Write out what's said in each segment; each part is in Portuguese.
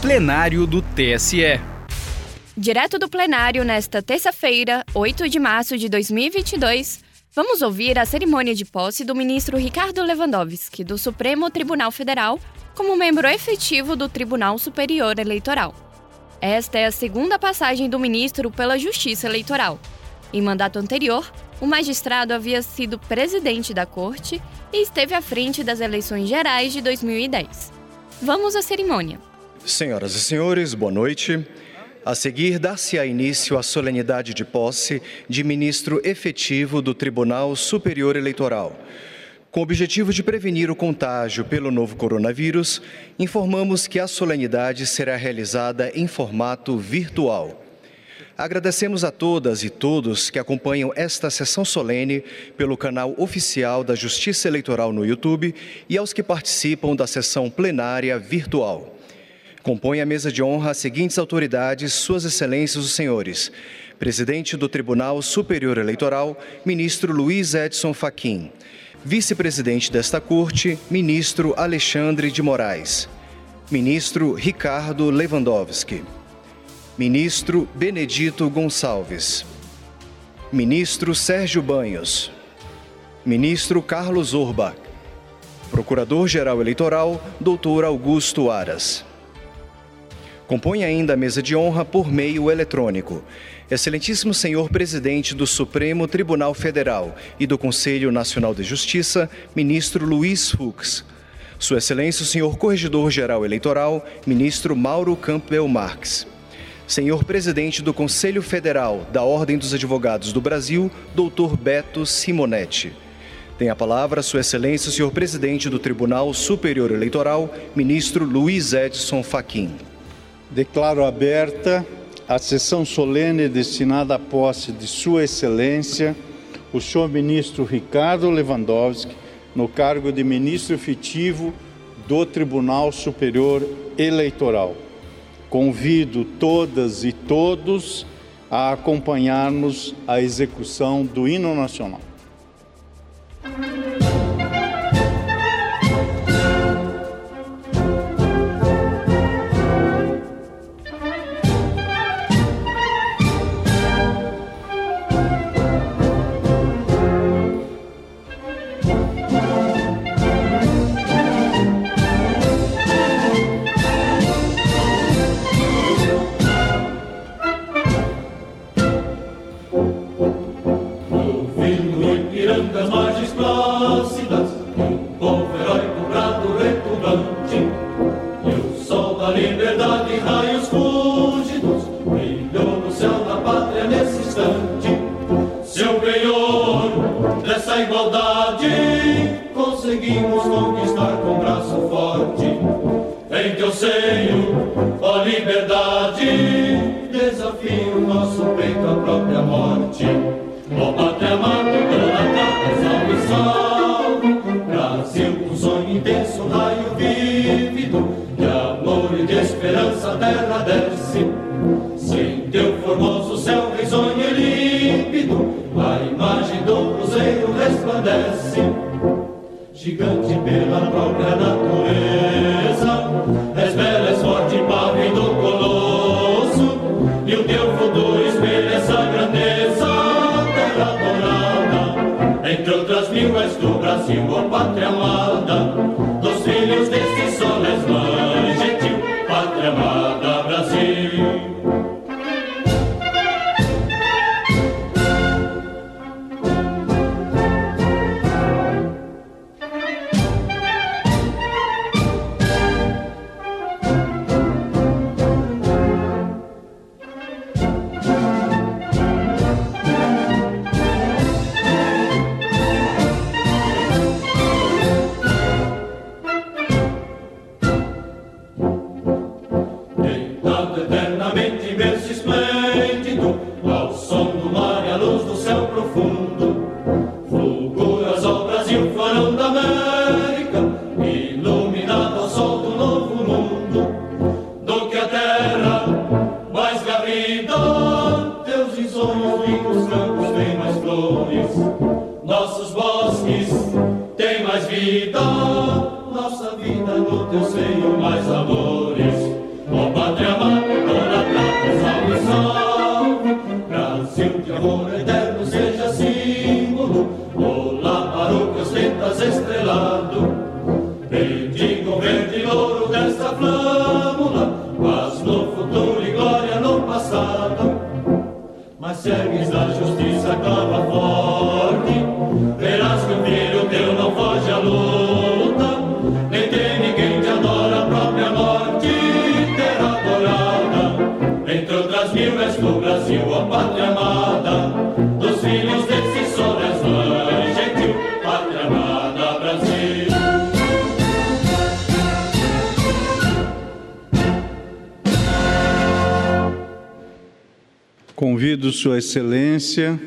plenário do TSE. Direto do plenário nesta terça-feira, 8 de março de 2022, vamos ouvir a cerimônia de posse do ministro Ricardo Lewandowski, do Supremo Tribunal Federal, como membro efetivo do Tribunal Superior Eleitoral. Esta é a segunda passagem do ministro pela Justiça Eleitoral. Em mandato anterior, o magistrado havia sido presidente da corte e esteve à frente das eleições gerais de 2010. Vamos à cerimônia. Senhoras e senhores, boa noite. A seguir, dar-se-á início à solenidade de posse de ministro efetivo do Tribunal Superior Eleitoral. Com o objetivo de prevenir o contágio pelo novo coronavírus, informamos que a solenidade será realizada em formato virtual. Agradecemos a todas e todos que acompanham esta sessão solene pelo canal oficial da Justiça Eleitoral no YouTube e aos que participam da sessão plenária virtual. Compõe a mesa de honra as seguintes autoridades, Suas Excelências os Senhores. Presidente do Tribunal Superior Eleitoral, Ministro Luiz Edson Fachin. Vice-presidente desta Corte, Ministro Alexandre de Moraes. Ministro Ricardo Lewandowski. Ministro Benedito Gonçalves. Ministro Sérgio Banhos. Ministro Carlos Urba. Procurador-Geral Eleitoral, Doutor Augusto Aras. Compõe ainda a mesa de honra por meio eletrônico. Excelentíssimo senhor presidente do Supremo Tribunal Federal e do Conselho Nacional de Justiça, ministro Luiz Fux. Sua Excelência o senhor Corregedor-Geral Eleitoral, ministro Mauro Campbell Marques. Senhor presidente do Conselho Federal da Ordem dos Advogados do Brasil, doutor Beto Simonetti. Tem a palavra Sua Excelência o senhor presidente do Tribunal Superior Eleitoral, ministro Luiz Edson Fachin. Declaro aberta a sessão solene destinada à posse de Sua Excelência, o senhor ministro Ricardo Lewandowski, no cargo de ministro efetivo do Tribunal Superior Eleitoral. Convido todas e todos a acompanharmos a execução do hino nacional. Em teu seio, ó liberdade, desafio nosso peito à própria morte. Ó pátria amada, grana, salve, salve. Brasil, um sonho intenso, raio vívido, de amor e de esperança, terra desce. Sem teu formoso céu risonho e límpido, a imagem do cruzeiro resplandece gigante pela própria natureza. Do Brasil, ó pátria amada, nossos bosques tem mais vida, nossa vida no teu seio mais amores. Ó oh, pátria amada, dona prata, salve, salve, Brasil de amor eterno seja símbolo, olá para ostentas estrelado, bendigo verde louro desta flâmula, paz no futuro e glória no passado. Mas segues da justiça, clama forte verás que o filho teu não foge à luta, nem teme quem te adora, a própria morte terá adorada. Entre outras mil és do Brasil, a pátria amada, dos filhos desse sol és mãe gentil, pátria amada Brasil. Convido Sua Excelência,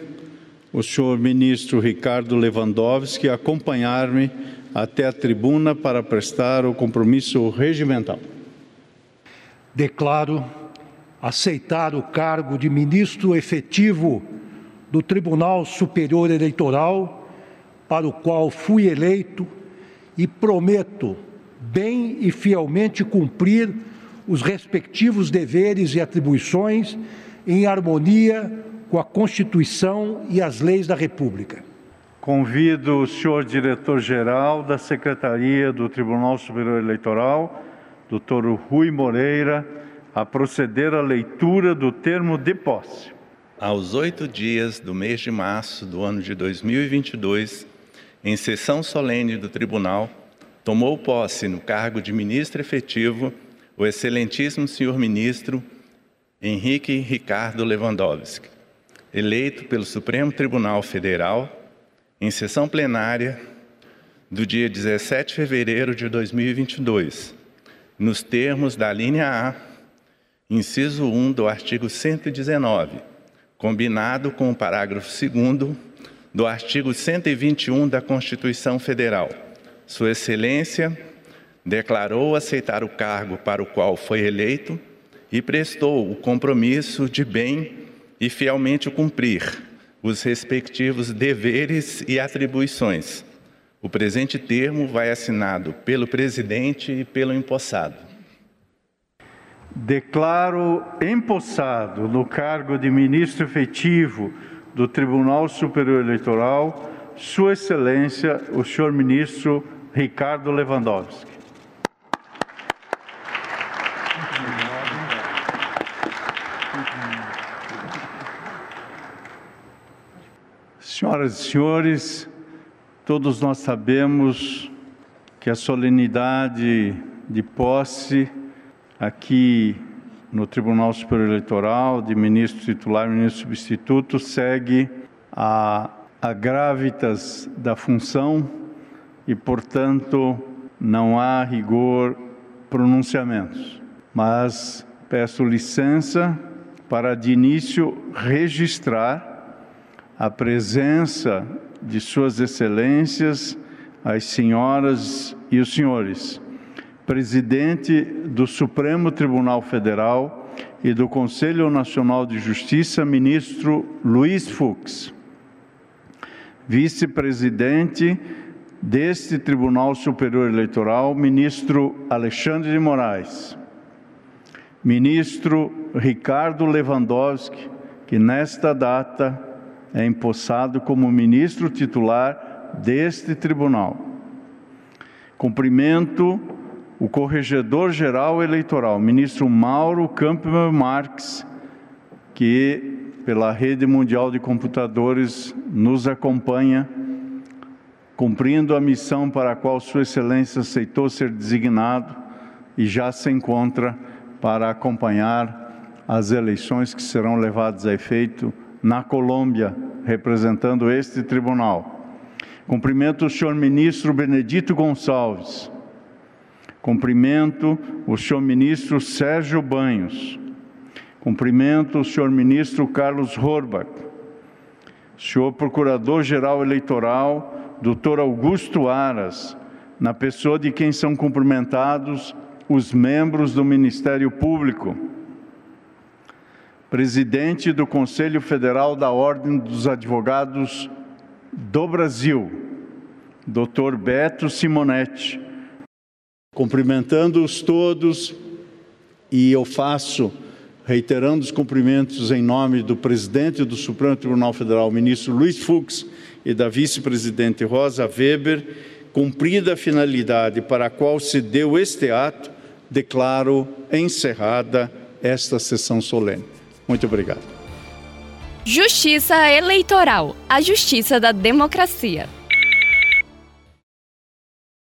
o senhor ministro Ricardo Lewandowski, acompanhar-me até a tribuna para prestar o compromisso regimental. Declaro aceitar o cargo de ministro efetivo do Tribunal Superior Eleitoral, para o qual fui eleito, e prometo bem e fielmente cumprir os respectivos deveres e atribuições em harmonia com a Constituição e as leis da República. Convido o senhor diretor-geral da Secretaria do Tribunal Superior Eleitoral, doutor Rui Moreira, a proceder à leitura do termo de posse. Aos oito dias do mês de março do ano de 2022, em sessão solene do Tribunal, tomou posse no cargo de ministro efetivo o excelentíssimo senhor ministro Henrique Ricardo Lewandowski, eleito pelo Supremo Tribunal Federal em sessão plenária do dia 17 de fevereiro de 2022, nos termos da linha A, inciso 1 do artigo 119, combinado com o parágrafo 2 do artigo 121 da Constituição Federal. Sua Excelência declarou aceitar o cargo para o qual foi eleito e prestou o compromisso de bem e fielmente cumprir os respectivos deveres e atribuições. O presente termo vai assinado pelo presidente e pelo empossado. Declaro empossado no cargo de ministro efetivo do Tribunal Superior Eleitoral Sua Excelência, o senhor ministro Ricardo Lewandowski. Senhoras e senhores, todos nós sabemos que a solenidade de posse aqui no Tribunal Superior Eleitoral de ministro titular e ministro substituto segue a, a da função e, portanto, não há rigor pronunciamentos. Mas peço licença para de início registrar a presença de Suas Excelências, as senhoras e os senhores, presidente do Supremo Tribunal Federal e do Conselho Nacional de Justiça, ministro Luiz Fux, vice-presidente deste Tribunal Superior Eleitoral, ministro Alexandre de Moraes, ministro Ricardo Lewandowski, que nesta data é empossado como ministro titular deste tribunal. Cumprimento o Corregedor-Geral Eleitoral, ministro Mauro Campbell Marques, que pela Rede Mundial de Computadores nos acompanha, cumprindo a missão para a qual Sua Excelência aceitou ser designado e já se encontra para acompanhar as eleições que serão levadas a efeito na Colômbia, representando este tribunal. Cumprimento o senhor ministro Benedito Gonçalves. Cumprimento o senhor ministro Sérgio Banhos. Cumprimento o senhor ministro Carlos Horbach. Senhor Procurador-Geral Eleitoral, doutor Augusto Aras, na pessoa de quem são cumprimentados os membros do Ministério Público presidente do Conselho Federal da Ordem dos Advogados do Brasil, Dr. Beto Simonetti. Cumprimentando-os todos, e eu faço, reiterando os cumprimentos em nome do presidente do Supremo Tribunal Federal, ministro Luiz Fux, e da vice-presidente Rosa Weber, cumprida a finalidade para a qual se deu este ato, declaro encerrada esta sessão solene. Muito obrigado. Justiça Eleitoral a justiça da democracia.